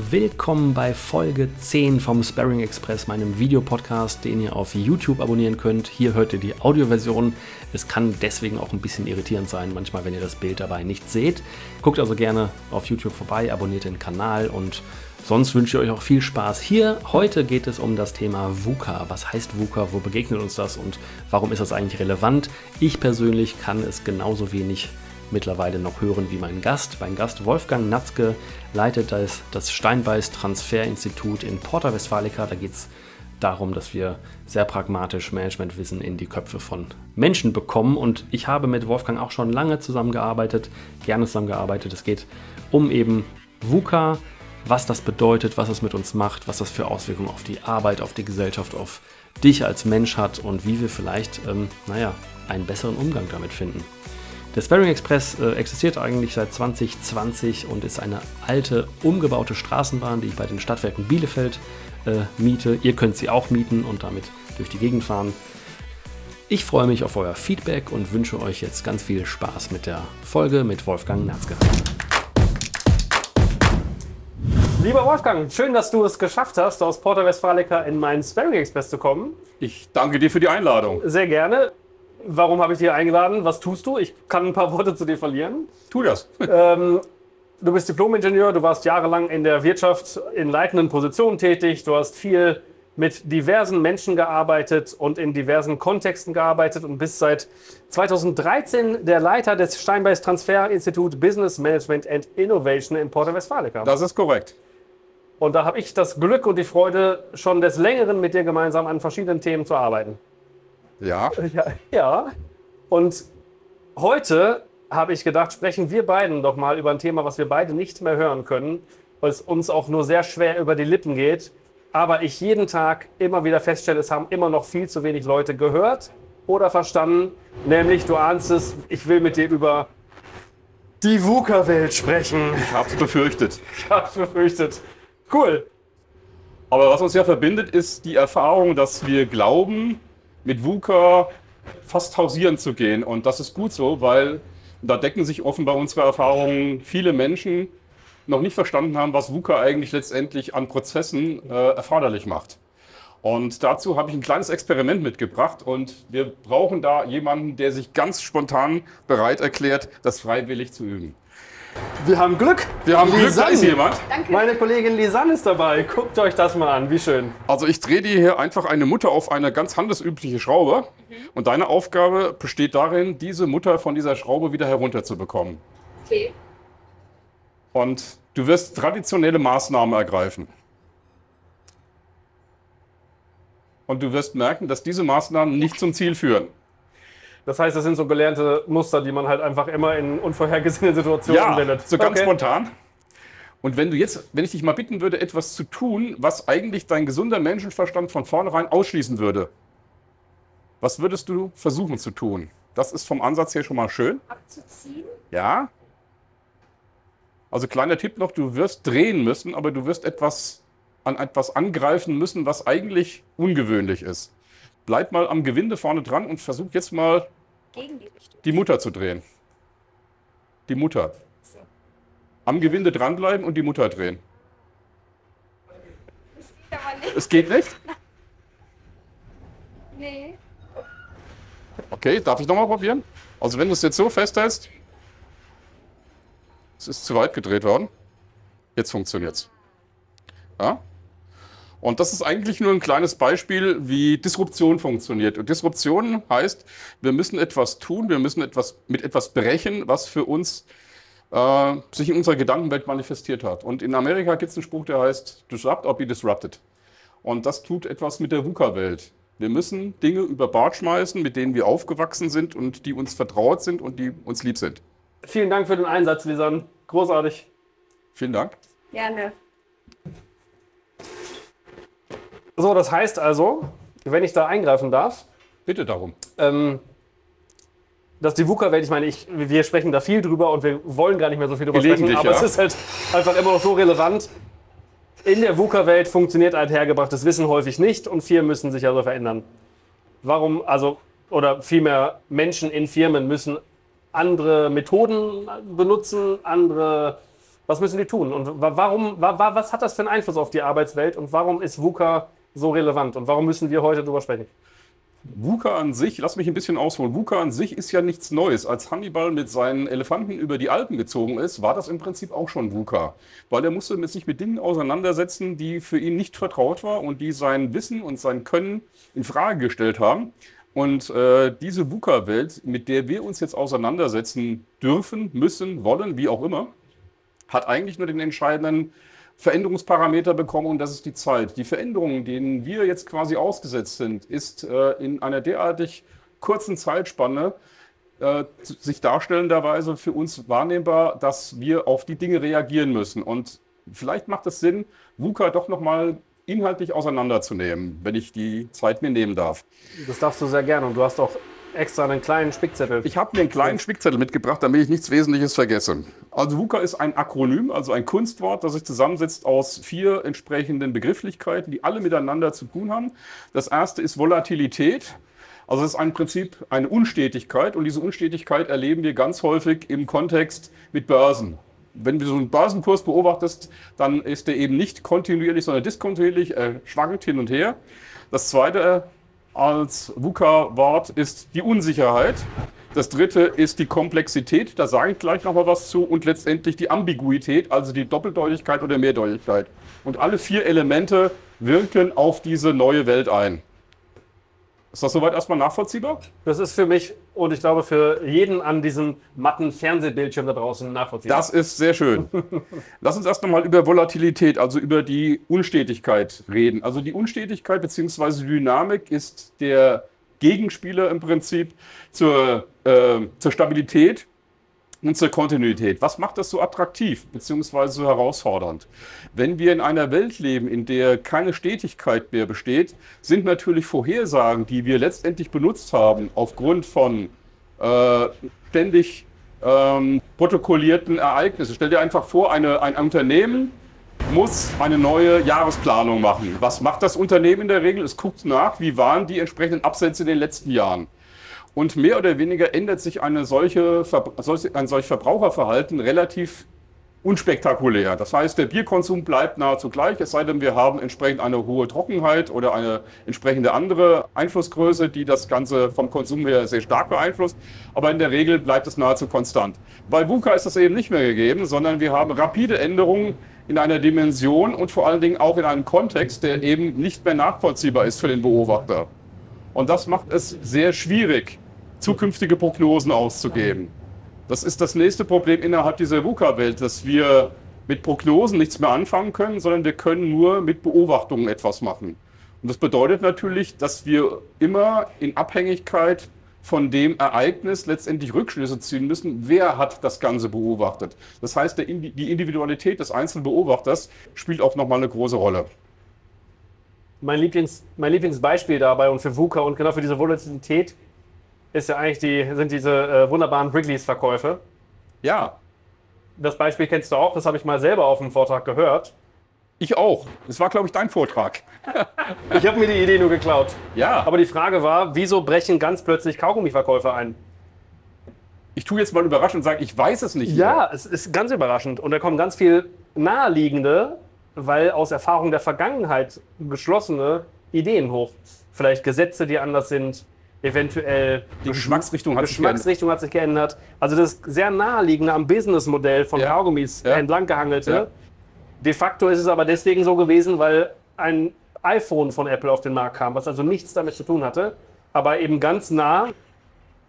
Willkommen bei Folge 10 vom Sparring Express, meinem Videopodcast, den ihr auf YouTube abonnieren könnt. Hier hört ihr die Audioversion. Es kann deswegen auch ein bisschen irritierend sein, manchmal, wenn ihr das Bild dabei nicht seht. Guckt also gerne auf YouTube vorbei, abonniert den Kanal und sonst wünsche ich euch auch viel Spaß hier. Heute geht es um das Thema VUCA. Was heißt VUCA? Wo begegnet uns das und warum ist das eigentlich relevant? Ich persönlich kann es genauso wenig mittlerweile noch hören wie mein Gast. Mein Gast Wolfgang Natzke leitet das, das Steinbeiß Transferinstitut in Porta Westfalica. Da geht es darum, dass wir sehr pragmatisch Managementwissen in die Köpfe von Menschen bekommen. Und ich habe mit Wolfgang auch schon lange zusammengearbeitet, gerne zusammengearbeitet. Es geht um eben VUCA, was das bedeutet, was es mit uns macht, was das für Auswirkungen auf die Arbeit, auf die Gesellschaft, auf dich als Mensch hat und wie wir vielleicht, ähm, naja, einen besseren Umgang damit finden. Der Sparring Express äh, existiert eigentlich seit 2020 und ist eine alte, umgebaute Straßenbahn, die ich bei den Stadtwerken Bielefeld äh, miete. Ihr könnt sie auch mieten und damit durch die Gegend fahren. Ich freue mich auf euer Feedback und wünsche euch jetzt ganz viel Spaß mit der Folge mit Wolfgang Natzke. Lieber Wolfgang, schön, dass du es geschafft hast, aus Porta Westfalica in meinen Sparring Express zu kommen. Ich danke dir für die Einladung. Sehr gerne. Warum habe ich dich eingeladen? Was tust du? Ich kann ein paar Worte zu dir verlieren. Tu das. Ähm, du bist Diplom-Ingenieur, du warst jahrelang in der Wirtschaft in leitenden Positionen tätig, du hast viel mit diversen Menschen gearbeitet und in diversen Kontexten gearbeitet und bist seit 2013 der Leiter des Steinbeis Transferinstitut Business Management and Innovation in Porta Westfalica. Das ist korrekt. Und da habe ich das Glück und die Freude, schon des Längeren mit dir gemeinsam an verschiedenen Themen zu arbeiten. Ja. Ja, ja. Und heute habe ich gedacht, sprechen wir beiden doch mal über ein Thema, was wir beide nicht mehr hören können, weil es uns auch nur sehr schwer über die Lippen geht. Aber ich jeden Tag immer wieder feststelle, es haben immer noch viel zu wenig Leute gehört oder verstanden. Nämlich, du ahnst es, ich will mit dir über die VUCA-Welt sprechen. Ich habe es befürchtet. Ich habe es befürchtet. Cool. Aber was uns ja verbindet, ist die Erfahrung, dass wir glauben, mit VUCA fast hausieren zu gehen. Und das ist gut so, weil da decken sich offenbar unsere Erfahrungen viele Menschen noch nicht verstanden haben, was VUCA eigentlich letztendlich an Prozessen äh, erforderlich macht. Und dazu habe ich ein kleines Experiment mitgebracht und wir brauchen da jemanden, der sich ganz spontan bereit erklärt, das freiwillig zu üben. Wir haben Glück. Wir haben Glück, da ist jemand. Danke. Meine Kollegin Lisanne ist dabei. Guckt euch das mal an. Wie schön. Also ich drehe dir hier einfach eine Mutter auf eine ganz handelsübliche Schraube und deine Aufgabe besteht darin, diese Mutter von dieser Schraube wieder herunterzubekommen. Okay. Und du wirst traditionelle Maßnahmen ergreifen. Und du wirst merken, dass diese Maßnahmen nicht zum Ziel führen. Das heißt, das sind so gelernte Muster, die man halt einfach immer in unvorhergesehene Situationen Ja, so ganz Okay. spontan. Und wenn du jetzt, wenn ich dich mal bitten würde, etwas zu tun, was eigentlich dein gesunder Menschenverstand von vornherein ausschließen würde, was würdest du versuchen zu tun? Das ist vom Ansatz her schon mal schön. Abzuziehen. Ja. Also kleiner Tipp noch, du wirst drehen müssen, aber du wirst etwas an etwas angreifen müssen, was eigentlich ungewöhnlich ist. Bleib mal am Gewinde vorne dran und versuch jetzt mal Gegen die Richtung. die Mutter zu drehen. Die Mutter. Am Gewinde dranbleiben und die Mutter drehen. Das geht aber nicht. Es geht nicht? Nee. Okay, darf ich nochmal probieren? Also wenn du es jetzt so festhältst, es ist zu weit gedreht worden. Jetzt funktioniert's. Ja? Und das ist eigentlich nur ein kleines Beispiel, wie Disruption funktioniert. Und Disruption heißt, wir müssen etwas tun, wir müssen etwas mit etwas brechen, was für uns äh, sich in unserer Gedankenwelt manifestiert hat. Und in Amerika gibt es einen Spruch, der heißt Disrupt or be disrupted. Und das tut etwas mit der VUCA-Welt. Wir müssen Dinge über Bord schmeißen, mit denen wir aufgewachsen sind und die uns vertraut sind und die uns lieb sind. Vielen Dank für den Einsatz, Lisanne. Großartig. Vielen Dank. Gerne. So, das heißt also, wenn ich da eingreifen darf, Bitte darum. ähm, dass die VUCA-Welt, ich meine, ich, wir sprechen da viel drüber und wir wollen gar nicht mehr so viel drüber sprechen, aber ja. es ist halt einfach immer noch so relevant. In der VUCA-Welt funktioniert althergebrachtes Wissen häufig nicht und Firmen müssen sich also verändern. Warum, also, oder vielmehr Menschen in Firmen müssen andere Methoden benutzen, andere Was müssen die tun? Und wa- warum, wa- wa- was hat das für einen Einfluss auf die Arbeitswelt und warum ist VUCA so relevant und warum müssen wir heute darüber sprechen? VUCA an sich, lass mich ein bisschen ausholen. VUCA an sich ist ja nichts Neues. Als Hannibal mit seinen Elefanten über die Alpen gezogen ist, war das im Prinzip auch schon VUCA. Weil er musste sich mit Dingen auseinandersetzen, die für ihn nicht vertraut waren und die sein Wissen und sein Können in Frage gestellt haben. Und äh, diese VUCA-Welt, mit der wir uns jetzt auseinandersetzen dürfen, müssen, wollen, wie auch immer, hat eigentlich nur den entscheidenden Veränderungsparameter bekommen und das ist die Zeit. Die Veränderungen, denen wir jetzt quasi ausgesetzt sind, ist äh, in einer derartig kurzen Zeitspanne äh, sich darstellenderweise für uns wahrnehmbar, dass wir auf die Dinge reagieren müssen. Und vielleicht macht es Sinn, VUCA doch nochmal inhaltlich auseinanderzunehmen, wenn ich die Zeit mir nehmen darf. Das darfst du sehr gerne und du hast auch extra einen kleinen Spickzettel. Ich habe mir einen kleinen Spickzettel mitgebracht, damit ich nichts Wesentliches vergesse. Also VUCA ist ein Akronym, also ein Kunstwort, das sich zusammensetzt aus vier entsprechenden Begrifflichkeiten, die alle miteinander zu tun haben. Das erste ist Volatilität. Also es ist im Prinzip eine Unstetigkeit und diese Unstetigkeit erleben wir ganz häufig im Kontext mit Börsen. Wenn du so einen Börsenkurs beobachtest, dann ist der eben nicht kontinuierlich, sondern diskontinuierlich, er schwankt hin und her. Das zweite als VUCA-Wort ist die Unsicherheit. Das dritte ist die Komplexität, da sage ich gleich nochmal was zu. Und letztendlich die Ambiguität, also die Doppeldeutigkeit oder Mehrdeutigkeit. Und alle vier Elemente wirken auf diese neue Welt ein. Ist das soweit erstmal nachvollziehbar? Das ist für mich und ich glaube für jeden an diesem matten Fernsehbildschirm da draußen nachvollziehbar. Das ist sehr schön. Lass uns erst nochmal über Volatilität, also über die Unstetigkeit reden. Also die Unstetigkeit bzw. Dynamik ist der Gegenspieler im Prinzip zur, äh, zur Stabilität und zur Kontinuität. Was macht das so attraktiv bzw. so herausfordernd? Wenn wir in einer Welt leben, in der keine Stetigkeit mehr besteht, sind natürlich Vorhersagen, die wir letztendlich benutzt haben, aufgrund von äh, ständig ähm, protokollierten Ereignissen. Stell dir einfach vor, eine, ein Unternehmen muss eine neue Jahresplanung machen. Was macht das Unternehmen in der Regel? Es guckt nach, wie waren die entsprechenden Absätze in den letzten Jahren. Und mehr oder weniger ändert sich eine solche, ein solch Verbraucherverhalten relativ unspektakulär. Das heißt, der Bierkonsum bleibt nahezu gleich, es sei denn, wir haben entsprechend eine hohe Trockenheit oder eine entsprechende andere Einflussgröße, die das Ganze vom Konsum her sehr stark beeinflusst. Aber in der Regel bleibt es nahezu konstant. Bei VUCA ist das eben nicht mehr gegeben, sondern wir haben rapide Änderungen in einer Dimension und vor allen Dingen auch in einem Kontext, der eben nicht mehr nachvollziehbar ist für den Beobachter. Und das macht es sehr schwierig, zukünftige Prognosen auszugeben. Das ist das nächste Problem innerhalb dieser VUCA-Welt, dass wir mit Prognosen nichts mehr anfangen können, sondern wir können nur mit Beobachtungen etwas machen. Und das bedeutet natürlich, dass wir immer in Abhängigkeit von dem Ereignis letztendlich Rückschlüsse ziehen müssen, wer hat das Ganze beobachtet. Das heißt, Indi- die Individualität des einzelnen Beobachters spielt auch nochmal eine große Rolle. Mein, Lieblings, mein Lieblingsbeispiel dabei und für VUCA und genau für diese Volatilität ist ja eigentlich die, sind diese äh, wunderbaren Wrigley's-Verkäufe. Ja, Das Beispiel kennst du auch, das habe ich mal selber auf dem Vortrag gehört. ich auch. Es war, glaube ich, dein Vortrag. Ich habe mir die Idee nur geklaut. Ja, Aber die Frage war, wieso brechen ganz plötzlich Kaugummiverkäufer ein? ich tue jetzt mal überrascht und sage, ich weiß es nicht. Ja, es ist ganz überraschend. Und da kommen ganz viel naheliegende, weil aus Erfahrung der Vergangenheit geschlossene Ideen hoch. Vielleicht Gesetze, die anders sind, eventuell Die Geschmacksrichtung hat sich geändert. Geschmacksrichtung hat sich geändert. Also das sehr naheliegende am Businessmodell von Ja. Kaugummis Ja. entlang gehangelte. Ja. De facto ist es aber deswegen so gewesen, weil ein iPhone von Apple auf den Markt kam, was also nichts damit zu tun hatte, aber eben ganz nah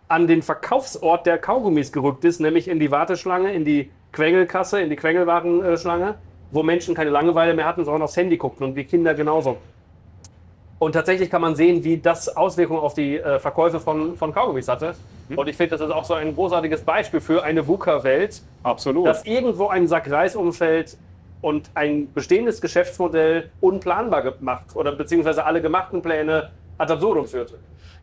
an den Verkaufsort der Kaugummis gerückt ist, nämlich in die Warteschlange, in die Quengelkasse, in die Quengelwarenschlange, wo Menschen keine Langeweile mehr hatten, sondern aufs Handy guckten und die Kinder genauso. Und tatsächlich kann man sehen, wie das Auswirkungen auf die äh, Verkäufe von, von Kaugummis hatte. Und ich finde, das ist auch so ein großartiges Beispiel für eine VUCA-Welt, Absolut. dass irgendwo ein Sack Reis umfällt und ein bestehendes Geschäftsmodell unplanbar gemacht oder beziehungsweise alle gemachten Pläne ad absurdum führte.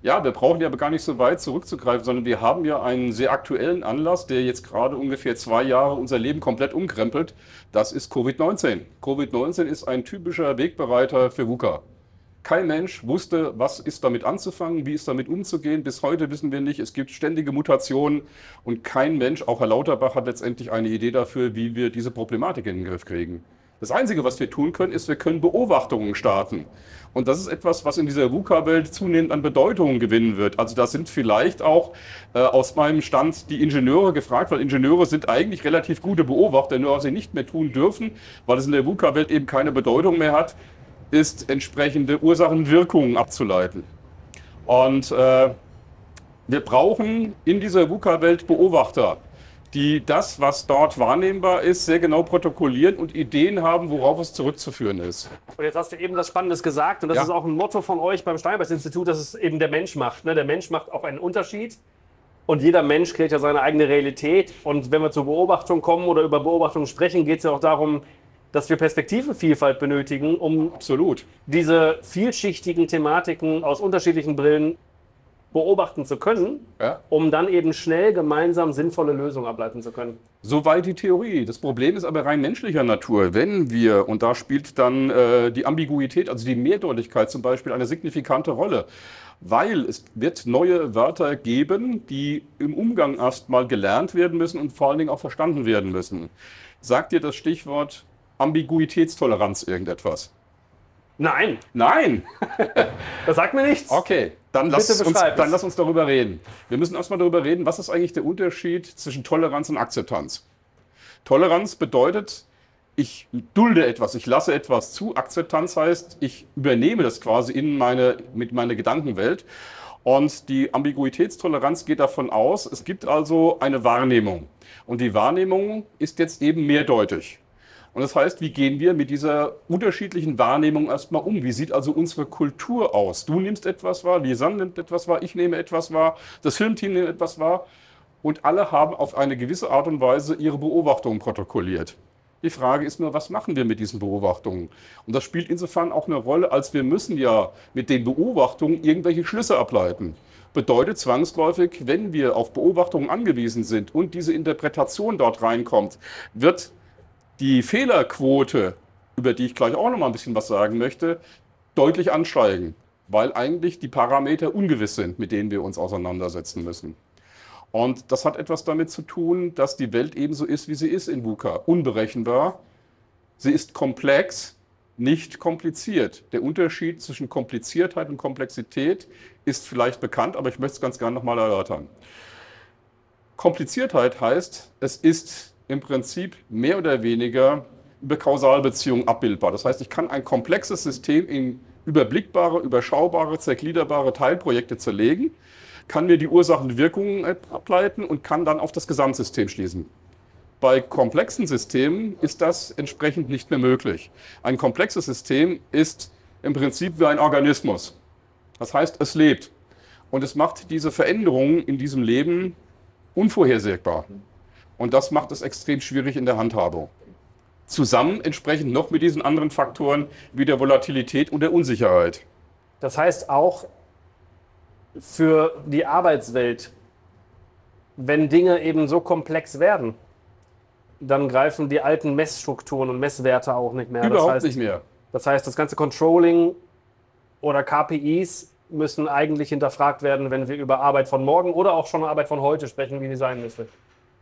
Ja, wir brauchen ja aber gar nicht so weit zurückzugreifen, sondern wir haben ja einen sehr aktuellen Anlass, der jetzt gerade ungefähr zwei Jahre unser Leben komplett umkrempelt. Das ist Covid-19. Covid-19 ist ein typischer Wegbereiter für VUCA. Kein Mensch wusste, was ist damit anzufangen, wie ist damit umzugehen. Bis heute wissen wir nicht. Es gibt ständige Mutationen und kein Mensch, auch Herr Lauterbach, hat letztendlich eine Idee dafür, wie wir diese Problematik in den Griff kriegen. Das Einzige, was wir tun können, ist, wir können Beobachtungen starten. Und das ist etwas, was in dieser VUCA-Welt zunehmend an Bedeutung gewinnen wird. Also da sind vielleicht auch äh, aus meinem Stand die Ingenieure gefragt, weil Ingenieure sind eigentlich relativ gute Beobachter, nur was sie nicht mehr tun dürfen, weil es in der VUCA-Welt eben keine Bedeutung mehr hat, ist entsprechende Ursachen-Wirkungen abzuleiten. Und äh, wir brauchen in dieser VUCA-Welt Beobachter die das, was dort wahrnehmbar ist, sehr genau protokollieren und Ideen haben, worauf es zurückzuführen ist. Und jetzt hast du eben das Spannendes gesagt und das Ja. ist auch ein Motto von euch beim Steinbeis-Institut, dass es eben der Mensch macht. Ne? Der Mensch macht auch einen Unterschied und jeder Mensch kriegt ja seine eigene Realität. Und wenn wir zur Beobachtung kommen oder über Beobachtung sprechen, geht es ja auch darum, dass wir Perspektivenvielfalt benötigen, um Absolut. diese vielschichtigen Thematiken aus unterschiedlichen Brillen beobachten zu können, Ja. um dann eben schnell gemeinsam sinnvolle Lösungen ableiten zu können. Soweit die Theorie. Das Problem ist aber rein menschlicher Natur. Wenn wir, und da spielt dann äh, die Ambiguität, also die Mehrdeutigkeit zum Beispiel, eine signifikante Rolle. Weil es wird neue Wörter geben, die im Umgang erstmal gelernt werden müssen und vor allen Dingen auch verstanden werden müssen. Sagt dir das Stichwort Ambiguitätstoleranz irgendetwas? Nein, Nein! das sagt mir nichts. Okay, dann lass, uns, dann lass uns darüber reden. Wir müssen erstmal darüber reden, was ist eigentlich der Unterschied zwischen Toleranz und Akzeptanz. Toleranz bedeutet, ich dulde etwas, ich lasse etwas zu. Akzeptanz heißt, ich übernehme das quasi in meine, mit meiner Gedankenwelt. Und die Ambiguitätstoleranz geht davon aus, es gibt also eine Wahrnehmung. Und die Wahrnehmung ist jetzt eben mehrdeutig. Und das heißt, wie gehen wir mit dieser unterschiedlichen Wahrnehmung erstmal um? Wie sieht also unsere Kultur aus? Du nimmst etwas wahr, Lisanne nimmt etwas wahr, ich nehme etwas wahr, das Filmteam nimmt etwas wahr. Und alle haben auf eine gewisse Art und Weise ihre Beobachtungen protokolliert. Die Frage ist nur, was machen wir mit diesen Beobachtungen? Und das spielt insofern auch eine Rolle, als wir müssen ja mit den Beobachtungen irgendwelche Schlüsse ableiten. Bedeutet zwangsläufig, wenn wir auf Beobachtungen angewiesen sind und diese Interpretation dort reinkommt, wird die Fehlerquote, über die ich gleich auch noch mal ein bisschen was sagen möchte, deutlich ansteigen, weil eigentlich die Parameter ungewiss sind, mit denen wir uns auseinandersetzen müssen. Und das hat etwas damit zu tun, dass die Welt ebenso ist, wie sie ist in VUCA. Unberechenbar. Sie ist komplex, nicht kompliziert. Der Unterschied zwischen Kompliziertheit und Komplexität ist vielleicht bekannt, aber ich möchte es ganz gerne nochmal erörtern. Kompliziertheit heißt, es ist im Prinzip mehr oder weniger über Kausalbeziehungen abbildbar. Das heißt, ich kann ein komplexes System in überblickbare, überschaubare, zergliederbare Teilprojekte zerlegen, kann mir die Ursachen und Wirkungen ableiten und kann dann auf das Gesamtsystem schließen. Bei komplexen Systemen ist das entsprechend nicht mehr möglich. Ein komplexes System ist im Prinzip wie ein Organismus. Das heißt, es lebt. Und es macht diese Veränderungen in diesem Leben unvorhersehbar. Und das macht es extrem schwierig in der Handhabung. Zusammen entsprechend noch mit diesen anderen Faktoren wie der Volatilität und der Unsicherheit. Das heißt auch für die Arbeitswelt, wenn Dinge eben so komplex werden, dann greifen die alten Messstrukturen und Messwerte auch nicht mehr. Überhaupt das heißt, nicht mehr. Das heißt, das ganze Controlling oder KPIs müssen eigentlich hinterfragt werden, wenn wir über Arbeit von morgen oder auch schon Arbeit von heute sprechen, wie die sein müsste.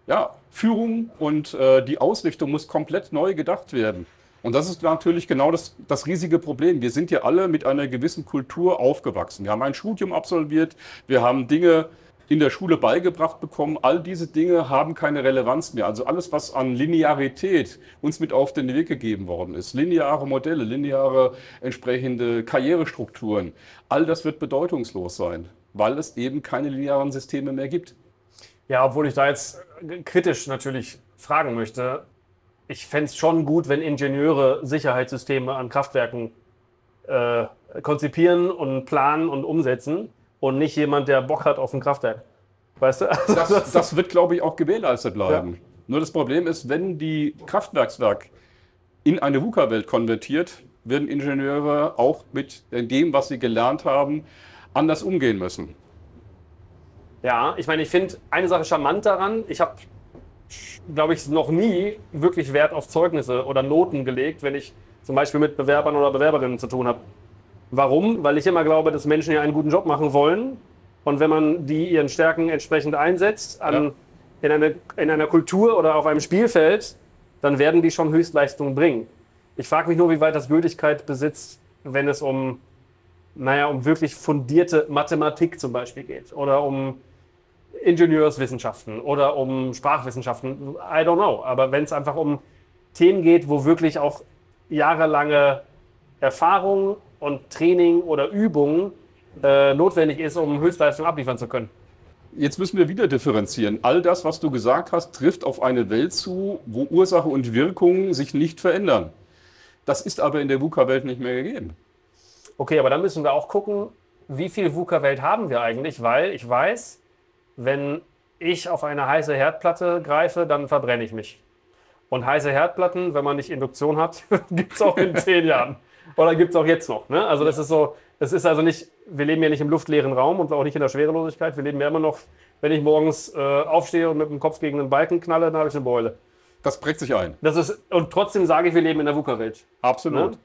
Ja, Führung und äh, die Ausrichtung muss komplett neu gedacht werden. Und das ist natürlich genau das, das riesige Problem. Wir sind ja alle mit einer gewissen Kultur aufgewachsen. Wir haben ein Studium absolviert, wir haben Dinge in der Schule beigebracht bekommen. All diese Dinge haben keine Relevanz mehr. Also alles, was an Linearität uns mit auf den Weg gegeben worden ist, lineare Modelle, lineare entsprechende Karrierestrukturen, all das wird bedeutungslos sein, weil es eben keine linearen Systeme mehr gibt. Ja, obwohl ich da jetzt kritisch natürlich fragen möchte. Ich fände es schon gut, wenn Ingenieure Sicherheitssysteme an Kraftwerken äh, konzipieren und planen und umsetzen und nicht jemand, der Bock hat auf ein Kraftwerk. Weißt du? Also Das, das wird, glaube ich, auch gewährleistet bleiben. Nur das Problem ist, wenn die Kraftwerkswerk in eine VUCA-Welt konvertiert, werden Ingenieure auch mit dem, was sie gelernt haben, anders umgehen müssen. Ja, ich meine, ich finde eine Sache charmant daran. Ich habe, glaube ich, noch nie wirklich Wert auf Zeugnisse oder Noten gelegt, wenn ich zum Beispiel mit Bewerbern oder Bewerberinnen zu tun habe. Warum? Weil ich immer glaube, dass Menschen ja einen guten Job machen wollen. Und wenn man die ihren Stärken entsprechend einsetzt, an, Ja. in, eine, in einer Kultur oder auf einem Spielfeld, dann werden die schon Höchstleistungen bringen. Ich frage mich nur, wie weit das Gültigkeit besitzt, wenn es um, naja, um wirklich fundierte Mathematik zum Beispiel geht oder um Ingenieurswissenschaften oder um Sprachwissenschaften. I don't know. Aber wenn es einfach um Themen geht, wo wirklich auch jahrelange Erfahrung und Training oder Übung äh, notwendig ist, um Höchstleistung abliefern zu können. Jetzt müssen wir wieder differenzieren. All das, was du gesagt hast, trifft auf eine Welt zu, wo Ursache und Wirkung sich nicht verändern. Das ist aber in der VUCA-Welt nicht mehr gegeben. Okay, aber dann müssen wir auch gucken, wie viel VUCA-Welt haben wir eigentlich, weil ich weiß, wenn ich auf eine heiße Herdplatte greife, dann verbrenne ich mich. Und heiße Herdplatten, wenn man nicht Induktion hat, gibt es auch in zehn Jahren. Oder gibt es auch jetzt noch. Ne? Also das ist so, es ist also nicht, wir leben ja nicht im luftleeren Raum und auch nicht in der Schwerelosigkeit. Wir leben ja immer noch, wenn ich morgens äh, aufstehe und mit dem Kopf gegen einen Balken knalle, dann habe ich eine Beule. Das prägt sich ein. Das ist, und trotzdem sage ich, wir leben in der VUCA-Welt. Absolut. Ne?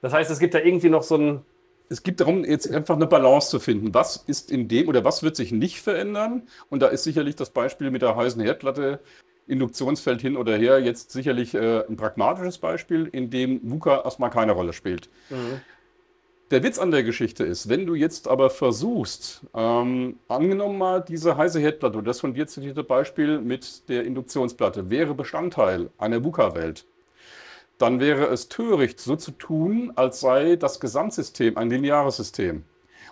Das heißt, es gibt da irgendwie noch so ein, Es geht darum, jetzt einfach eine Balance zu finden. Was ist in dem oder was wird sich nicht verändern? Und da ist sicherlich das Beispiel mit der heißen Herdplatte, Induktionsfeld hin oder her, jetzt sicherlich äh, ein pragmatisches Beispiel, in dem VUCA erstmal keine Rolle spielt. Der Witz an der Geschichte ist, wenn du jetzt aber versuchst, ähm, angenommen mal diese heiße Herdplatte, oder das von dir zitierte Beispiel mit der Induktionsplatte, wäre Bestandteil einer VUCA-Welt, dann wäre es töricht, so zu tun, als sei das Gesamtsystem ein lineares System.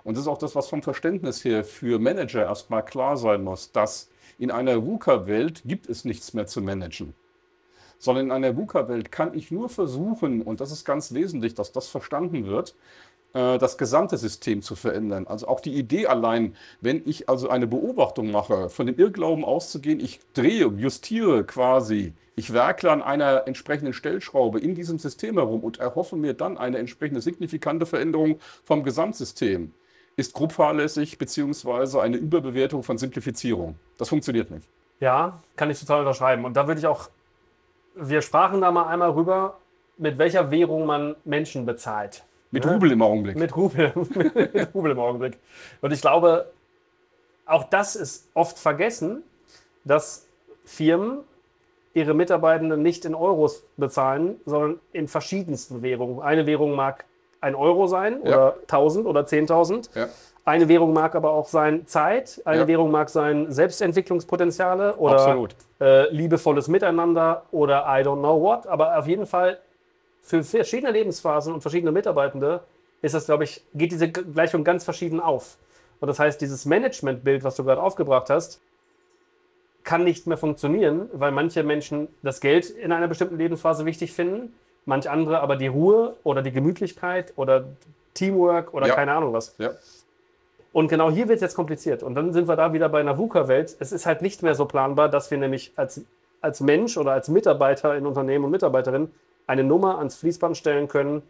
Und das ist auch das, was vom Verständnis her für Manager erstmal klar sein muss, dass in einer VUCA-Welt gibt es nichts mehr zu managen. Sondern in einer VUCA-Welt kann ich nur versuchen, und das ist ganz wesentlich, dass das verstanden wird, äh, das gesamte System zu verändern. Also auch die Idee allein, wenn ich also eine Beobachtung mache, von dem Irrglauben auszugehen, ich drehe, justiere quasi, ich werkle an einer entsprechenden Stellschraube in diesem System herum und erhoffe mir dann eine entsprechende signifikante Veränderung vom Gesamtsystem, ist grob fahrlässig beziehungsweise eine Überbewertung von Simplifizierung. Das funktioniert nicht. Ja, kann ich total unterschreiben. Und da würde ich auch, wir sprachen da mal einmal rüber, mit welcher Währung man Menschen bezahlt. Mit Ja. Rubel im Augenblick. Mit Rubel, mit Rubel im Augenblick. Und ich glaube, auch das ist oft vergessen, dass Firmen ihre Mitarbeitenden nicht in Euros bezahlen, sondern in verschiedensten Währungen. Eine Währung mag ein Euro sein Ja. oder 1000 oder 10.000. Ja. Eine Währung mag aber auch sein Zeit, eine Ja. Währung mag sein Selbstentwicklungspotenziale oder äh, liebevolles Miteinander oder I don't know what. Aber auf jeden Fall für verschiedene Lebensphasen und verschiedene Mitarbeitende ist das, glaube ich, geht diese Gleichung ganz verschieden auf. Und das heißt, dieses Managementbild, was du gerade aufgebracht hast, kann nicht mehr funktionieren, weil manche Menschen das Geld in einer bestimmten Lebensphase wichtig finden, manch andere aber die Ruhe oder die Gemütlichkeit oder Teamwork oder Ja. keine Ahnung was. Ja. Und genau hier wird es jetzt kompliziert. Und dann sind wir da wieder bei einer VUCA-Welt. Es ist halt nicht mehr so planbar, dass wir nämlich als, als Mensch oder als Mitarbeiter in Unternehmen und Mitarbeiterin eine Nummer ans Fließband stellen können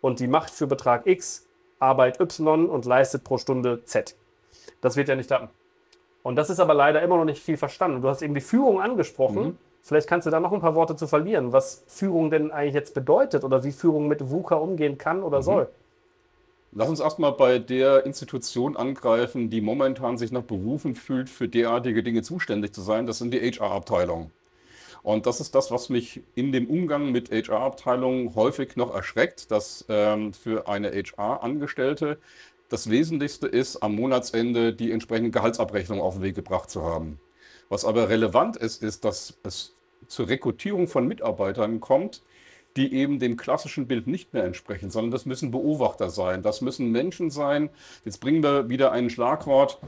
und die macht für Betrag X Arbeit Y und leistet pro Stunde Z. Das wird ja nicht klappen. Und das ist aber leider immer noch nicht viel verstanden. Du hast eben die Führung angesprochen. Mhm. Vielleicht kannst du da noch ein paar Worte zu verlieren, was Führung denn eigentlich jetzt bedeutet oder wie Führung mit VUCA umgehen kann oder soll. Lass uns erstmal bei der Institution angreifen, die momentan sich noch berufen fühlt, für derartige Dinge zuständig zu sein. Das sind die HR-Abteilungen. Und das ist das, was mich in dem Umgang mit HR-Abteilungen häufig noch erschreckt, dass ähm, für eine HR-Angestellte das Wesentlichste ist, am Monatsende die entsprechende Gehaltsabrechnung auf den Weg gebracht zu haben. Was aber relevant ist, ist, dass es zur Rekrutierung von Mitarbeitern kommt, die eben dem klassischen Bild nicht mehr entsprechen, sondern das müssen Beobachter sein, das müssen Menschen sein. Jetzt bringen wir wieder ein Schlagwort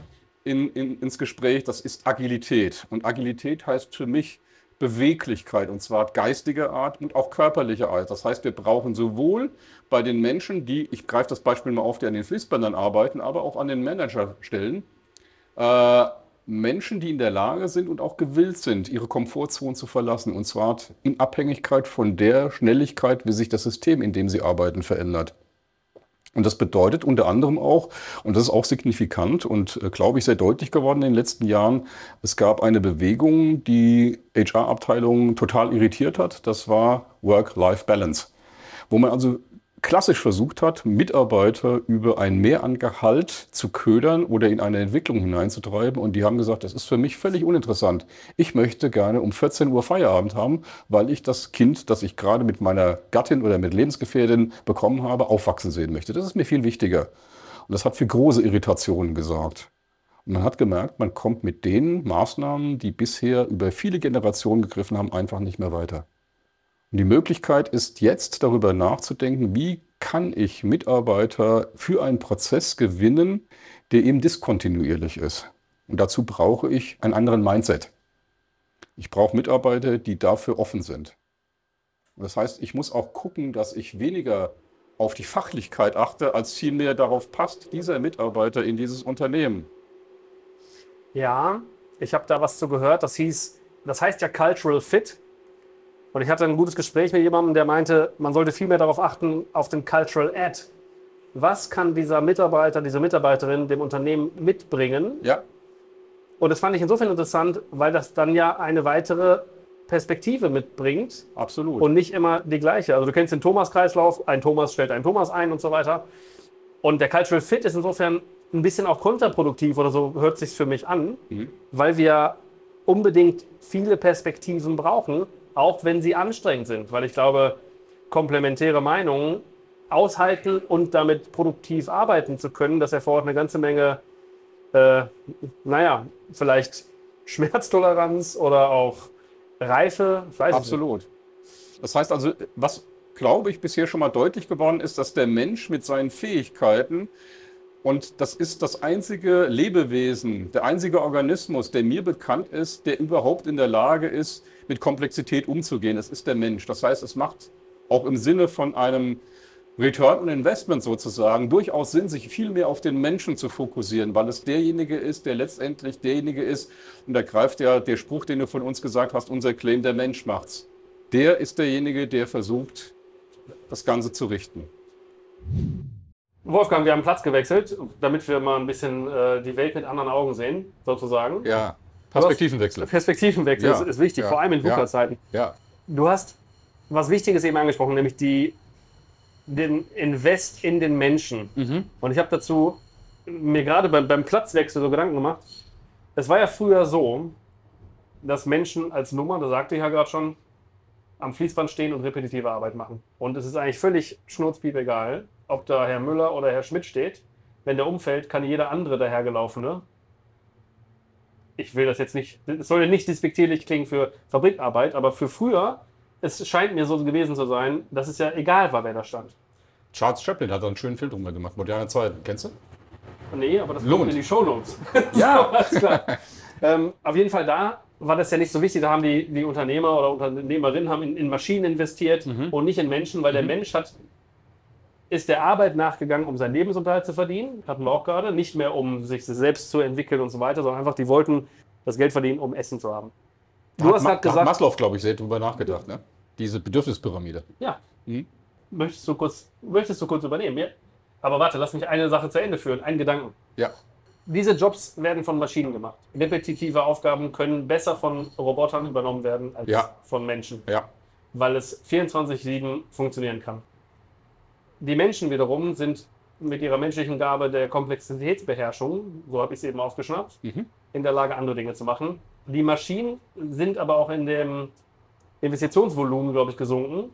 in, in, ins Gespräch, das ist Agilität. Und Agilität heißt für mich Beweglichkeit, und zwar geistige Art und auch körperliche Art. Das heißt, wir brauchen sowohl bei den Menschen, die, ich greife das Beispiel mal auf, die an den Fließbändern arbeiten, aber auch an den Managerstellen, äh, Menschen, die in der Lage sind und auch gewillt sind, ihre Komfortzone zu verlassen. Und zwar in Abhängigkeit von der Schnelligkeit, wie sich das System, in dem sie arbeiten, verändert. Und das bedeutet unter anderem auch, und das ist auch signifikant und äh, glaube ich sehr deutlich geworden in den letzten Jahren, es gab eine Bewegung, die HR-Abteilungen total irritiert hat. Das war Work-Life-Balance. Wo man also klassisch versucht hat, Mitarbeiter über ein Mehr an Gehalt zu ködern oder in eine Entwicklung hineinzutreiben. Und die haben gesagt, das ist für mich völlig uninteressant. Ich möchte gerne um 14 Uhr Feierabend haben, weil ich das Kind, das ich gerade mit meiner Gattin oder mit Lebensgefährtin bekommen habe, aufwachsen sehen möchte. Das ist mir viel wichtiger. Und das hat für große Irritationen gesorgt. Und man hat gemerkt, man kommt mit den Maßnahmen, die bisher über viele Generationen gegriffen haben, einfach nicht mehr weiter. Und die Möglichkeit ist jetzt darüber nachzudenken, wie kann ich Mitarbeiter für einen Prozess gewinnen, der eben diskontinuierlich ist. Und dazu brauche ich einen anderen Mindset. Ich brauche Mitarbeiter, die dafür offen sind. Das heißt, ich muss auch gucken, dass ich weniger auf die Fachlichkeit achte, als vielmehr darauf passt dieser Mitarbeiter in dieses Unternehmen. Ja, ich habe da was zu gehört. Das hieß, das heißt ja Cultural Fit. Und ich hatte ein gutes Gespräch mit jemandem, der meinte, man sollte viel mehr darauf achten, auf den Cultural Ad. Was kann dieser Mitarbeiter, diese Mitarbeiterin dem Unternehmen mitbringen? Ja, Und das fand ich insofern interessant, weil das dann ja eine weitere Perspektive mitbringt absolut. und nicht immer die gleiche. Also du kennst den Thomas-Kreislauf, ein Thomas stellt einen Thomas ein und so weiter. Und der Cultural Fit ist insofern ein bisschen auch kontraproduktiv oder so hört sich für mich an, weil wir unbedingt viele Perspektiven brauchen, auch wenn sie anstrengend sind. Weil ich glaube, komplementäre Meinungen aushalten und damit produktiv arbeiten zu können, das erfordert eine ganze Menge, äh, naja, vielleicht Schmerztoleranz oder auch Reife. Weiß. Absolut. Das heißt also, was glaube ich bisher schon mal deutlich geworden ist, dass der Mensch mit seinen Fähigkeiten und das ist das einzige Lebewesen, der einzige Organismus, der mir bekannt ist, der überhaupt in der Lage ist, mit Komplexität umzugehen. Es ist der Mensch. Das heißt, es macht auch im Sinne von einem Return on Investment sozusagen durchaus Sinn, sich viel mehr auf den Menschen zu fokussieren, weil es derjenige ist, der letztendlich derjenige ist, und da greift ja der Spruch, den du von uns gesagt hast, unser Claim, der Mensch macht's. Der ist derjenige, der versucht, das Ganze zu richten. Wolfgang, wir haben Platz gewechselt, damit wir mal ein bisschen äh, die Welt mit anderen Augen sehen, sozusagen. Ja, Perspektivenwechsel. Perspektivenwechsel Ja, ist, ist wichtig, ja, vor allem in ja. VUCA-Zeiten. Ja, Du hast was Wichtiges eben angesprochen, nämlich die, den Invest in den Menschen. Und ich habe dazu mir gerade beim, beim Platzwechsel so Gedanken gemacht. Es war ja früher so, dass Menschen als Nummer, da sagte ich ja gerade schon, am Fließband stehen und repetitive Arbeit machen. Und es ist eigentlich völlig schnurzpiep egal, ob da Herr Müller oder Herr Schmidt steht. Wenn der umfällt, kann jeder andere dahergelaufene. Ich will das jetzt nicht, es soll ja nicht despektierlich klingen für Fabrikarbeit, aber für früher, es scheint mir so gewesen zu sein, dass es ja egal war, wer da stand. Charles Chaplin hat da einen schönen Film drüber gemacht, moderne Zeiten. Kennst du? Nee, aber das Lohnt. kommt in die Shownotes. Ja. alles klar. ähm, auf jeden Fall da war das ja nicht so wichtig. Da haben die, die Unternehmer oder Unternehmerinnen haben in, in Maschinen investiert und nicht in Menschen, weil der Mensch hat, ist der Arbeit nachgegangen, um seinen Lebensunterhalt zu verdienen. Hatten wir auch gerade. Nicht mehr, um sich selbst zu entwickeln und so weiter, sondern einfach, die wollten das Geld verdienen, um Essen zu haben. Du hast gerade gesagt, Maslow, glaube ich, sehr drüber nachgedacht, ne? Diese Bedürfnispyramide. ja, Mhm. möchtest du kurz, möchtest du kurz übernehmen? Ja. Aber warte, lass mich eine Sache zu Ende führen, einen Gedanken. Ja. Diese Jobs werden von Maschinen gemacht. Repetitive Aufgaben können besser von Robotern übernommen werden als Ja. von Menschen, Ja. weil es 24-7 funktionieren kann. Die Menschen wiederum sind mit ihrer menschlichen Gabe der Komplexitätsbeherrschung, so habe ich es eben aufgeschnappt, Mhm. in der Lage, andere Dinge zu machen. Die Maschinen sind aber auch in dem Investitionsvolumen, glaube ich, gesunken.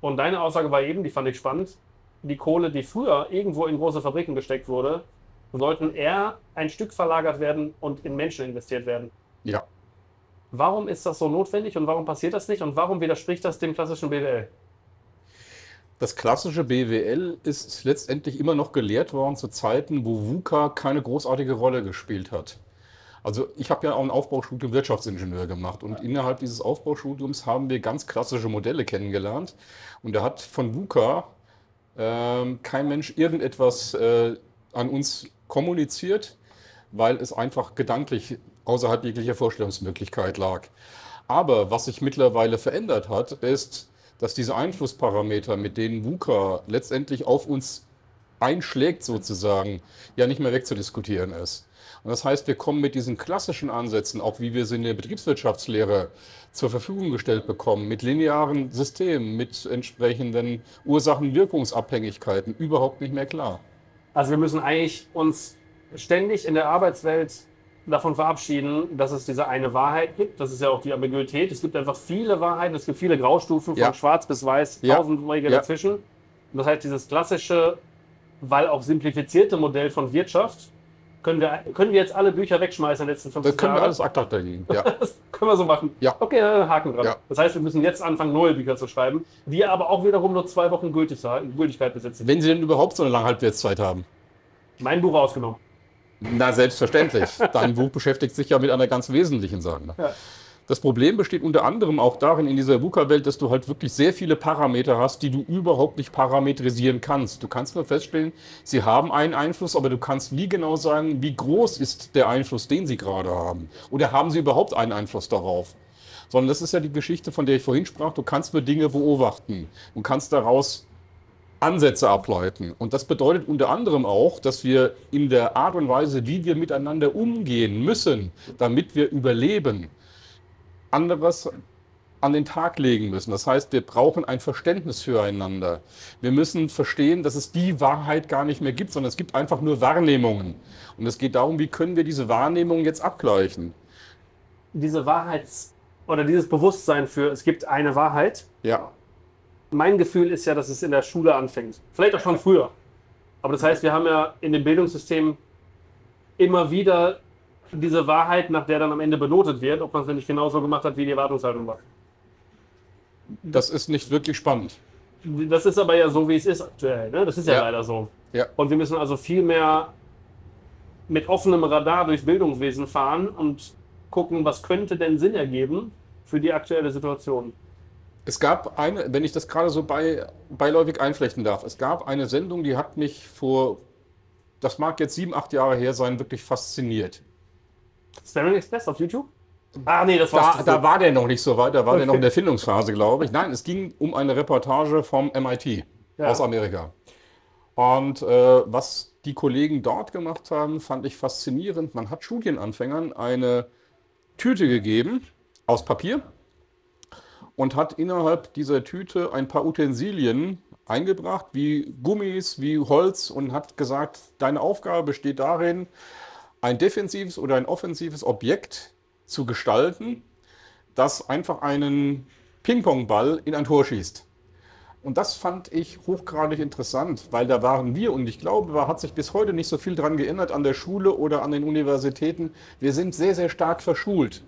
Und deine Aussage war eben, die fand ich spannend, die Kohle, die früher irgendwo in große Fabriken gesteckt wurde, sollten eher ein Stück verlagert werden und in Menschen investiert werden. Ja. Warum ist das so notwendig und warum passiert das nicht und warum widerspricht das dem klassischen BWL? Das klassische BWL ist letztendlich immer noch gelehrt worden zu Zeiten, wo VUCA keine großartige Rolle gespielt hat. Also ich habe ja auch ein Aufbaustudium Wirtschaftsingenieur gemacht und innerhalb dieses Aufbaustudiums haben wir ganz klassische Modelle kennengelernt und da hat von VUCA ähm, kein Mensch irgendetwas äh, an uns kommuniziert, weil es einfach gedanklich außerhalb jeglicher Vorstellungsmöglichkeit lag. Aber was sich mittlerweile verändert hat, ist, dass diese Einflussparameter, mit denen VUCA letztendlich auf uns einschlägt sozusagen, ja nicht mehr wegzudiskutieren ist. Und das heißt, wir kommen mit diesen klassischen Ansätzen, auch wie wir sie in der Betriebswirtschaftslehre zur Verfügung gestellt bekommen, mit linearen Systemen, mit entsprechenden Ursachen-Wirkungsabhängigkeiten, überhaupt nicht mehr klar. Also wir müssen eigentlich uns ständig in der Arbeitswelt davon verabschieden, dass es diese eine Wahrheit gibt. Das ist ja auch die Ambiguität. Es gibt einfach viele Wahrheiten, es gibt viele Graustufen von Ja. schwarz bis weiß, Ja. tausend Wege Ja. dazwischen. Und das heißt, dieses klassische, weil auch simplifizierte Modell von Wirtschaft, können wir, können wir jetzt alle Bücher wegschmeißen in den letzten Das 50 können wir Jahren. alles ad acta legen. Ja. Das können wir so machen. Ja. Okay, Haken dran. Ja. Das heißt, wir müssen jetzt anfangen, neue Bücher zu schreiben, die aber auch wiederum nur zwei Wochen Gültigkeit Gültigkeit besitzen. Wenn Sie denn überhaupt so eine lange Halbwertszeit haben. Mein Buch ausgenommen. Na, selbstverständlich. Dein Buch beschäftigt sich ja mit einer ganz wesentlichen Sache. ne? Ja. Das Problem besteht unter anderem auch darin, in dieser VUCA-Welt, dass du halt wirklich sehr viele Parameter hast, die du überhaupt nicht parametrisieren kannst. Du kannst nur feststellen, sie haben einen Einfluss, aber du kannst nie genau sagen, wie groß ist der Einfluss, den sie gerade haben. Oder haben sie überhaupt einen Einfluss darauf? Sondern das ist ja die Geschichte, von der ich vorhin sprach. Du kannst nur Dinge beobachten und kannst daraus Ansätze ableiten. Und das bedeutet unter anderem auch, dass wir in der Art und Weise, wie wir miteinander umgehen müssen, damit wir überleben, anderes an den Tag legen müssen. Das heißt, wir brauchen ein Verständnis füreinander. Wir müssen verstehen, dass es die Wahrheit gar nicht mehr gibt, sondern es gibt einfach nur Wahrnehmungen. Und es geht darum, wie können wir diese Wahrnehmungen jetzt abgleichen. Diese Wahrheits- oder dieses Bewusstsein für, es gibt eine Wahrheit. Ja, Mein Gefühl ist ja, dass es in der Schule anfängt. Vielleicht auch schon früher. Aber das heißt, wir haben ja in dem Bildungssystem immer wieder diese Wahrheit, nach der dann am Ende benotet wird, ob man es nicht genauso gemacht hat, wie die Erwartungshaltung war. das ist nicht wirklich spannend. Das ist aber ja so, wie es ist aktuell. Ne? Das ist ja, Ja. leider so. Ja. Und wir müssen also viel mehr mit offenem Radar durchs Bildungswesen fahren und gucken, was könnte denn Sinn ergeben für die aktuelle Situation. Es gab eine, wenn ich das gerade so bei, beiläufig einflechten darf, es gab eine Sendung, die hat mich vor, das mag jetzt sieben, acht Jahre her sein, wirklich fasziniert. Staring Express auf YouTube? Ah, nee, das Da, war da war der noch nicht so weit, da war der Okay. noch in der Findungsphase, glaube ich. Nein, es ging um eine Reportage vom MIT Ja. aus Amerika. Und äh, was die Kollegen dort gemacht haben, fand ich faszinierend. Man hat Studienanfängern eine Tüte gegeben aus Papier und hat innerhalb dieser Tüte ein paar Utensilien eingebracht, wie Gummis, wie Holz und hat gesagt, deine Aufgabe besteht darin, ein defensives oder ein offensives Objekt zu gestalten, das einfach einen Ping-Pong-Ball in ein Tor schießt. Und das fand ich hochgradig interessant, weil da waren wir und ich glaube, da hat sich bis heute nicht so viel dran geändert an der Schule oder an den Universitäten. Wir sind sehr, sehr stark verschult.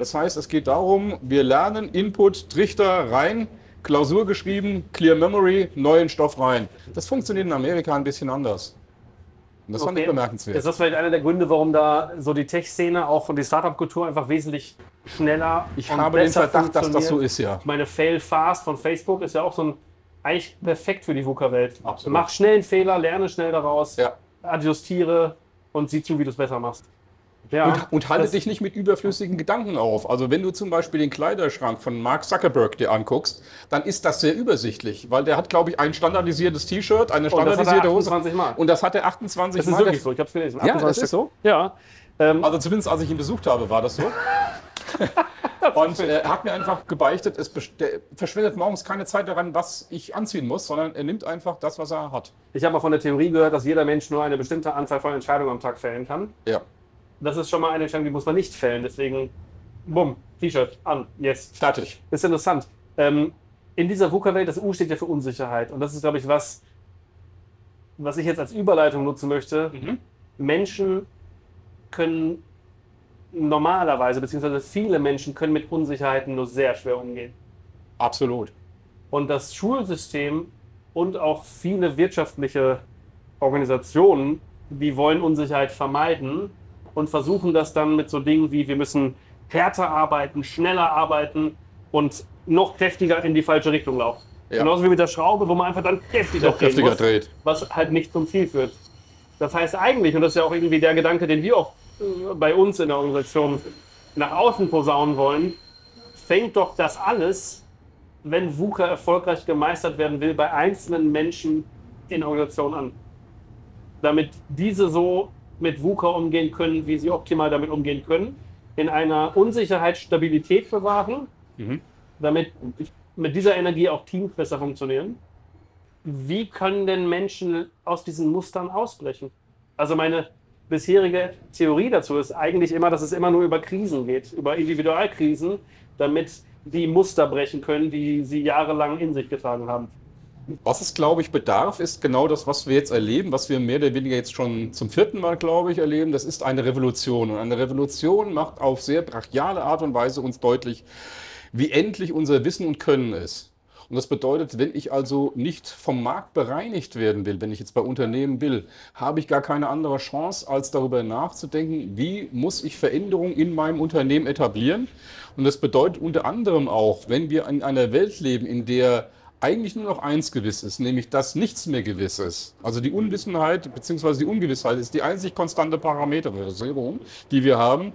Das heißt, es geht darum, wir lernen Input, Trichter rein, Klausur geschrieben, Clear Memory, neuen Stoff rein. Das funktioniert in Amerika ein bisschen anders. Und das fand ich bemerkenswert. Ist das vielleicht einer der Gründe, warum da so die Tech-Szene auch und die Startup-Kultur einfach wesentlich schneller Ich und habe den besser Verdacht, dass das so ist, ja. Ich meine, Fail Fast von Facebook ist ja auch so ein eigentlich perfekt für die VUCA-Welt. Mach schnell einen Fehler, lerne schnell daraus, Ja. adjustiere und sieh zu, wie du es besser machst. Ja, Und, und halte dich nicht mit überflüssigen Gedanken auf. Also wenn du zum Beispiel den Kleiderschrank von Mark Zuckerberg dir anguckst, dann ist das sehr übersichtlich, weil der hat, glaube ich, ein standardisiertes T-Shirt, eine er standardisierte Hose. 28 Mal. Und das hat er 28 Das ist Mal. wirklich so, ich habe es gelesen. Ja, das 28 ist so. Ja. Ähm, Also zumindest als ich ihn besucht habe, war das so. Und äh, er hat mir einfach gebeichtet, es verschwendet morgens keine Zeit daran, was ich anziehen muss, sondern er nimmt einfach das, was er hat. ich habe mal von der Theorie gehört, dass jeder Mensch nur eine bestimmte Anzahl von Entscheidungen am Tag fällen kann. Ja. Das ist schon mal eine Entscheidung, die muss man nicht fällen. Deswegen, bumm, T-Shirt an, yes. Fertig. Ist interessant. Ähm, in dieser VUCA-Welt, das U steht ja für Unsicherheit. Und das ist, glaube ich, was, was ich jetzt als Überleitung nutzen möchte. Mhm. Menschen können normalerweise, beziehungsweise viele Menschen können mit Unsicherheiten nur sehr schwer umgehen. Absolut. Und das Schulsystem und auch viele wirtschaftliche Organisationen, die wollen Unsicherheit vermeiden und versuchen das dann mit so Dingen wie, wir müssen härter arbeiten, schneller arbeiten und noch kräftiger in die falsche Richtung laufen. Ja. Genauso wie mit der Schraube, wo man einfach dann kräftiger, Noch kräftiger muss, dreht. was halt nicht zum Ziel führt. Das heißt eigentlich, und das ist ja auch irgendwie der Gedanke, den wir auch äh, bei uns in der Organisation nach außen posaunen wollen, fängt doch das alles, wenn VUCA erfolgreich gemeistert werden will, bei einzelnen Menschen in Organisationen an. Damit diese so mit VUCA umgehen können, wie sie optimal damit umgehen können, in einer Unsicherheit Stabilität bewahren, Mhm. damit mit dieser Energie auch Teams besser funktionieren. Wie können denn Menschen aus diesen Mustern ausbrechen? Also meine bisherige Theorie dazu ist eigentlich immer, dass es immer nur über Krisen geht, über Individualkrisen, damit die Muster brechen können, die sie jahrelang in sich getragen haben. Was es, glaube ich, bedarf, ist genau das, was wir jetzt erleben, was wir mehr oder weniger jetzt schon zum vierten Mal, glaube ich, erleben. Das ist eine Revolution. Und eine Revolution macht auf sehr brachiale Art und Weise uns deutlich, wie endlich unser Wissen und Können ist. Und das bedeutet, wenn ich also nicht vom Markt bereinigt werden will, wenn ich jetzt bei Unternehmen will, habe ich gar keine andere Chance, als darüber nachzudenken, wie muss ich Veränderungen in meinem Unternehmen etablieren. Und das bedeutet unter anderem auch, wenn wir in einer Welt leben, in der eigentlich nur noch eins gewiss ist, nämlich dass nichts mehr gewiss ist. Also die Unwissenheit bzw. die Ungewissheit ist die einzig konstante Parameterisierung, die wir haben.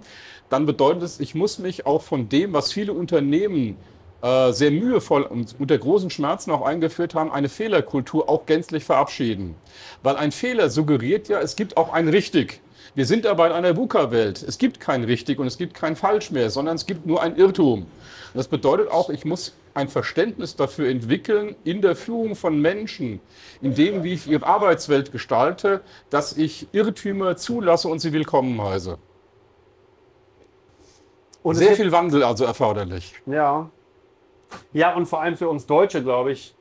Dann bedeutet es, ich muss mich auch von dem, was viele Unternehmen äh, sehr mühevoll und unter großen Schmerzen auch eingeführt haben, eine Fehlerkultur auch gänzlich verabschieden. Weil ein Fehler suggeriert ja, es gibt auch ein Richtig. Wir sind aber in einer VUCA-Welt. Es gibt kein Richtig und es gibt kein Falsch mehr, sondern es gibt nur ein Irrtum. Und das bedeutet auch, ich muss ein Verständnis dafür entwickeln in der Führung von Menschen, in dem, wie ich ihre Arbeitswelt gestalte, dass ich Irrtümer zulasse und sie willkommen heiße. Und Sehr viel Wandel also erforderlich. Ja. Ja, und vor allem für uns Deutsche, glaube ich,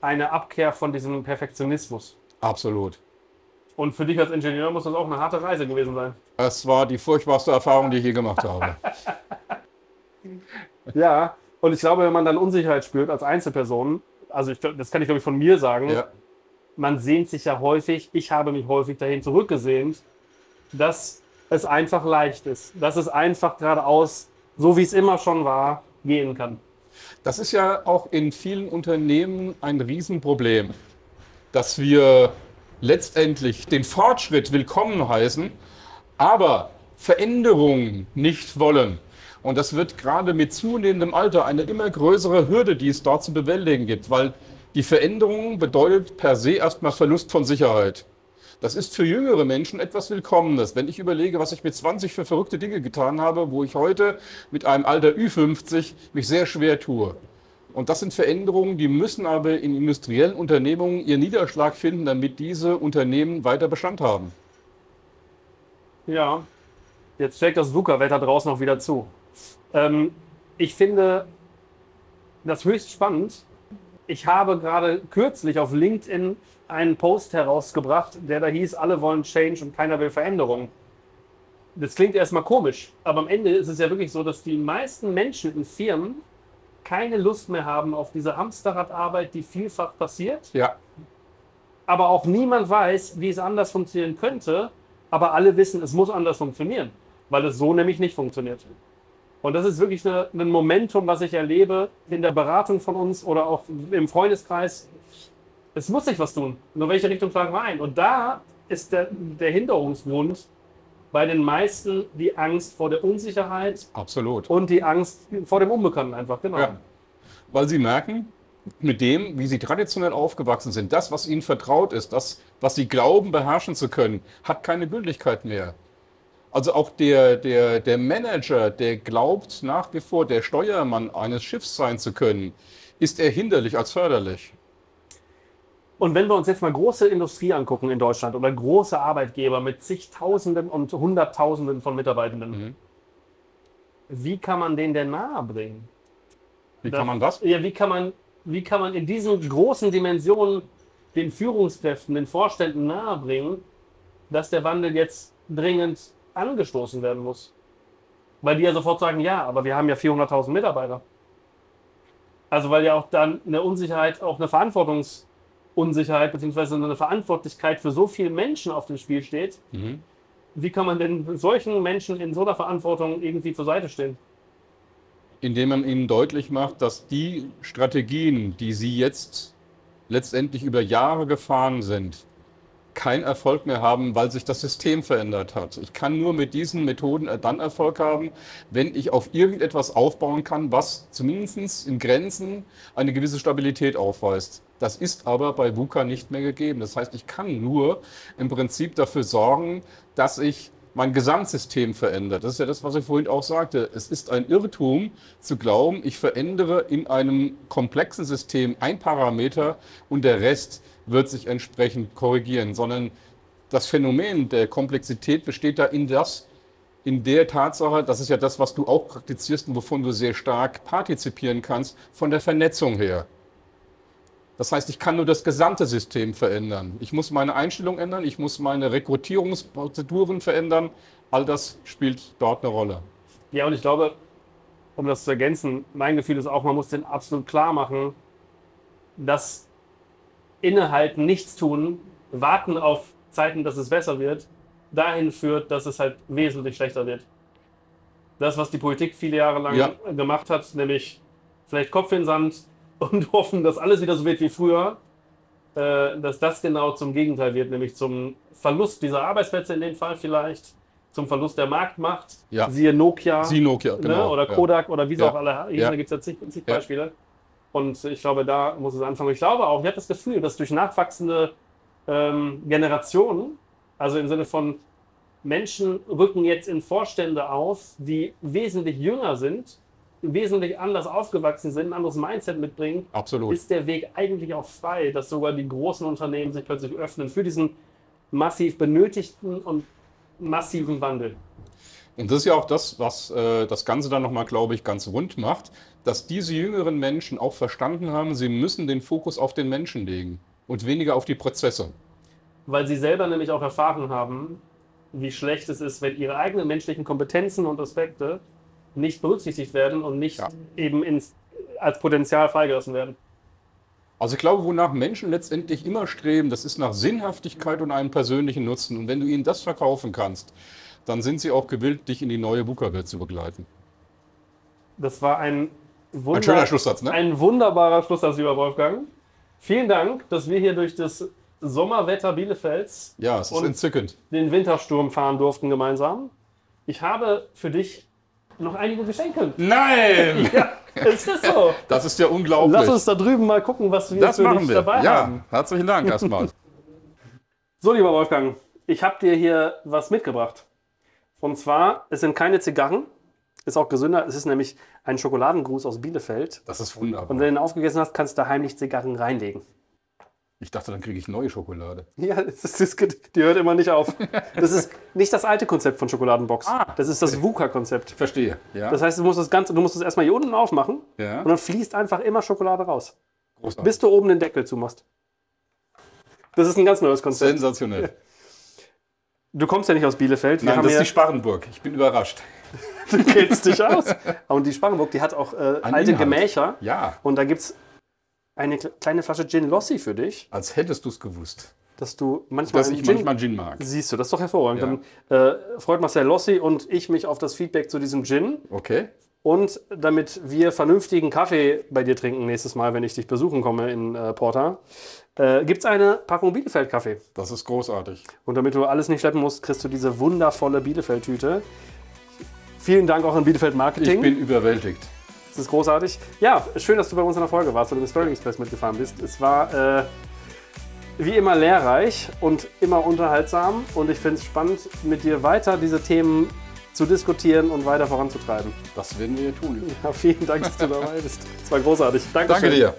eine Abkehr von diesem Perfektionismus. Absolut. Und für dich als Ingenieur muss das auch eine harte Reise gewesen sein. Es war die furchtbarste Erfahrung, die ich je gemacht habe. Ja, und ich glaube, wenn man dann Unsicherheit spürt als Einzelperson, also ich, das kann ich glaube ich von mir sagen, ja. man sehnt sich ja häufig, ich habe mich häufig dahin zurückgesehnt, dass es einfach leicht ist, dass es einfach geradeaus, so wie es immer schon war, gehen kann. Das ist ja auch in vielen Unternehmen ein Riesenproblem, dass wir letztendlich den Fortschritt willkommen heißen, aber Veränderungen nicht wollen. Und das wird gerade mit zunehmendem Alter eine immer größere Hürde, die es dort zu bewältigen gibt, weil die Veränderung bedeutet per se erstmal Verlust von Sicherheit. Das ist für jüngere Menschen etwas Willkommenes. Wenn ich überlege, was ich mit 20 für verrückte Dinge getan habe, wo ich heute mit einem Alter Ü50 mich sehr schwer tue. Und das sind Veränderungen, die müssen aber in industriellen Unternehmungen ihren Niederschlag finden, damit diese Unternehmen weiter Bestand haben. Ja, jetzt schlägt das VUCA-Wetter draußen auch wieder zu. Ähm, ich finde das höchst spannend. Ich habe gerade kürzlich auf LinkedIn einen Post herausgebracht, der da hieß, alle wollen Change und keiner will Veränderung. Das klingt erstmal komisch, aber am Ende ist es ja wirklich so, dass die meisten Menschen in Firmen keine Lust mehr haben auf diese Hamsterradarbeit, die vielfach passiert Ja, aber auch niemand weiß, wie es anders funktionieren könnte, aber alle wissen, es muss anders funktionieren, weil es so nämlich nicht funktioniert. Und das ist wirklich eine, ein Momentum, was ich erlebe in der Beratung von uns oder auch im Freundeskreis. Es muss sich was tun. Nur welche Richtung schlagen wir ein? Und da ist der, der Hinderungsgrund bei den meisten die Angst vor der Unsicherheit absolut. und die Angst vor dem Unbekannten einfach, genau. Ja. Weil sie merken, mit dem, wie sie traditionell aufgewachsen sind, das, was ihnen vertraut ist, das, was sie glauben, beherrschen zu können, hat keine Gültigkeit mehr. Also auch der, der, der Manager, der glaubt nach wie vor, der Steuermann eines Schiffs sein zu können, ist eher hinderlich als förderlich. Und wenn wir uns jetzt mal große Industrie angucken in Deutschland oder große Arbeitgeber mit zigtausenden und hunderttausenden von Mitarbeitenden, Mhm. wie kann man den denn nahe bringen? Wie kann man das? Ja, wie kann man, wie kann man in diesen großen Dimensionen den Führungskräften, den Vorständen nahebringen, dass der Wandel jetzt dringend angestoßen werden muss? Weil die ja sofort sagen, ja, aber wir haben ja 400.000 Mitarbeiter. Also weil ja auch dann eine Unsicherheit, auch eine Verantwortungsunsicherheit beziehungsweise eine Verantwortlichkeit für so viele Menschen auf dem Spiel steht. Mhm. Wie kann man denn solchen Menschen in so einer Verantwortung irgendwie zur Seite stehen? Indem man ihnen deutlich macht, dass die Strategien, die sie jetzt letztendlich über Jahre gefahren sind, keinen Erfolg mehr haben, weil sich das System verändert hat. Ich kann nur mit diesen Methoden dann Erfolg haben, wenn ich auf irgendetwas aufbauen kann, was zumindest in Grenzen eine gewisse Stabilität aufweist. Das ist aber bei VUCA nicht mehr gegeben. Das heißt, ich kann nur im Prinzip dafür sorgen, dass ich mein Gesamtsystem verändert. Das ist ja das, was ich vorhin auch sagte. Es ist ein Irrtum zu glauben, ich verändere in einem komplexen System ein Parameter und der Rest wird sich entsprechend korrigieren, sondern das Phänomen der Komplexität besteht da in das, in der Tatsache, das ist ja das, was du auch praktizierst und wovon du sehr stark partizipieren kannst, von der Vernetzung her. Das heißt, ich kann nur das gesamte System verändern. Ich muss meine Einstellung ändern, ich muss meine Rekrutierungsprozeduren verändern. All das spielt dort eine Rolle. Ja, und ich glaube, um das zu ergänzen, mein Gefühl ist auch, man muss den absolut klar machen, dass Innehalten, nichts tun, warten auf Zeiten, dass es besser wird, dahin führt, dass es halt wesentlich schlechter wird. Das, was die Politik viele Jahre lang Ja. gemacht hat, nämlich vielleicht Kopf in den Sand und hoffen, dass alles wieder so wird wie früher, äh, dass das genau zum Gegenteil wird, nämlich zum Verlust dieser Arbeitsplätze in dem Fall vielleicht, zum Verlust der Marktmacht. Ja. Siehe Nokia Sie Nokia, ne? genau. oder ja. Kodak oder wie sie Ja. auch alle hießen, Ja. da gibt es ja zig, zig Ja. Beispiele. Und ich glaube, da muss es anfangen. Ich glaube auch, ich habe das Gefühl, dass durch nachwachsende ähm, Generationen, also im Sinne von Menschen rücken jetzt in Vorstände auf, die wesentlich jünger sind, wesentlich anders aufgewachsen sind, ein anderes Mindset mitbringen, Absolut. ist der Weg eigentlich auch frei, dass sogar die großen Unternehmen sich plötzlich öffnen für diesen massiv benötigten und massiven Wandel. Und das ist ja auch das, was äh, das Ganze dann nochmal, glaube ich, ganz rund macht, dass diese jüngeren Menschen auch verstanden haben, sie müssen den Fokus auf den Menschen legen und weniger auf die Prozesse. weil sie selber nämlich auch erfahren haben, wie schlecht es ist, wenn ihre eigenen menschlichen Kompetenzen und Aspekte nicht berücksichtigt werden und nicht Ja. eben ins, als Potenzial freigelassen werden. Also ich glaube, wonach Menschen letztendlich immer streben, das ist nach Sinnhaftigkeit und einem persönlichen Nutzen. Und wenn du ihnen das verkaufen kannst, dann sind sie auch gewillt, dich in die neue VUCA-Welt zu begleiten. Das war ein, Wunder, Ein schöner Schlusssatz, ne? ein wunderbarer Schlusssatz, lieber Wolfgang. Vielen Dank, dass wir hier durch das Sommerwetter Bielefelds Ja, es ist Und- entzückend. den Wintersturm fahren durften gemeinsam. Ich habe für dich noch einige Geschenke. Nein! Ja, es ist so. Das ist ja unglaublich. Lass uns da drüben mal gucken, was wir das für machen wir. dabei ja, haben. herzlichen Dank erstmal. So, lieber Wolfgang, ich habe dir hier was mitgebracht. Und zwar, es sind keine Zigarren, ist auch gesünder. Es ist nämlich ein Schokoladengruß aus Bielefeld. Das ist wunderbar. Und wenn du den aufgegessen hast, kannst du da heimlich Zigarren reinlegen. Ich dachte, dann kriege ich neue Schokolade. Ja, das ist, das, die hört immer nicht auf. Das ist nicht das alte Konzept von Schokoladenbox. Ah, das ist das VUCA-Konzept. Verstehe. Ja, Das heißt, du musst das Ganze, du musst es erstmal hier unten aufmachen ja. und dann fließt einfach immer Schokolade raus, Großartig. bis du oben den Deckel zumachst. Das ist ein ganz neues Konzept. Sensationell. Du kommst ja nicht aus Bielefeld. Wir Nein, das ist die Sparrenburg. Ich bin überrascht. du kennst dich aus. Und die Sparrenburg, die hat auch äh, alte Inhalt. Gemächer. Ja, Und da gibt es eine kle- kleine Flasche Gin Lossi für dich, als hättest du es gewusst, dass du manchmal dass ich Gin manchmal Gin mag. Siehst du, das ist doch hervorragend. Dann äh, freut Marcel Lossi und ich mich auf das Feedback zu diesem Gin. Okay. Und damit wir vernünftigen Kaffee bei dir trinken nächstes Mal, wenn ich dich besuchen komme in äh, Porta, äh, gibt es eine Packung Bielefeld-Kaffee. Das ist großartig. Und damit du alles nicht schleppen musst, kriegst du diese wundervolle Bielefeld-Tüte. Vielen Dank auch an Bielefeld Marketing. Ich bin überwältigt. Das ist großartig. Ja, schön, dass du bei uns in der Folge warst und im Sparring Express mitgefahren bist. Es war äh, wie immer lehrreich und immer unterhaltsam. Und ich finde es spannend, mit dir weiter diese Themen zu diskutieren und weiter voranzutreiben. Das werden wir tun. Ja, vielen Dank, dass du dabei bist. Es war großartig. Dankeschön. Danke dir.